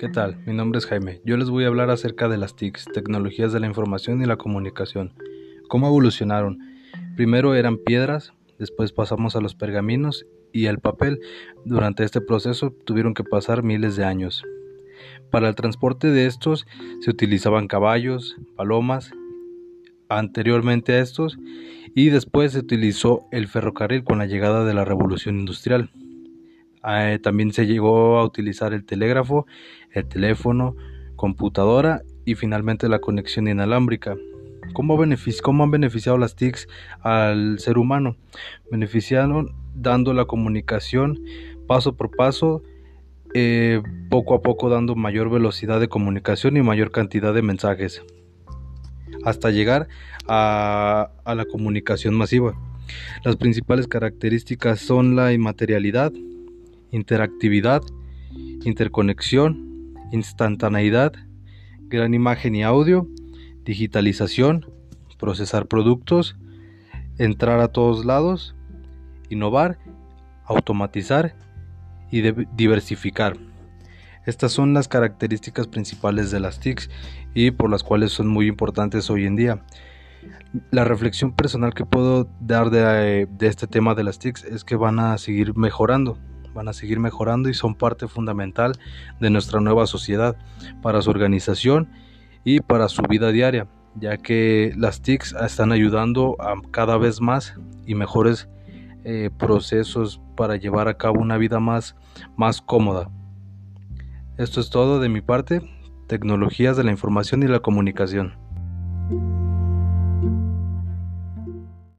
¿Qué tal? Mi nombre es Jaime. Yo les voy a hablar acerca de las TICs, tecnologías de la información y la comunicación. ¿Cómo evolucionaron? Primero eran piedras, después pasamos a los pergaminos y el papel. Durante este proceso tuvieron que pasar miles de años. Para el transporte de estos se utilizaban caballos, palomas, anteriormente a estos, y después se utilizó el ferrocarril con la llegada de la revolución industrial. Eh, también se llegó a utilizar el telégrafo, el teléfono, computadora y finalmente la conexión inalámbrica. ¿Cómo, ¿Cómo, han beneficiado las TICs al ser humano? Beneficiaron dando la comunicación paso por paso, eh, poco a poco dando mayor velocidad de comunicación y mayor cantidad de mensajes, hasta llegar a, a la comunicación masiva. Las principales características son la inmaterialidad, interactividad, interconexión, instantaneidad, gran imagen y audio, digitalización, procesar productos, entrar a todos lados, innovar, automatizar y diversificar. Estas son las características principales de las TICs y por las cuales son muy importantes hoy en día. La reflexión personal que puedo dar de, este tema de las TICs es que van a seguir mejorando van a seguir mejorando y son parte fundamental de nuestra nueva sociedad para su organización y para su vida diaria, ya que las TICs están ayudando a cada vez más y mejores eh, procesos para llevar a cabo una vida más, más cómoda. Esto es todo de mi parte, tecnologías de la información y la comunicación.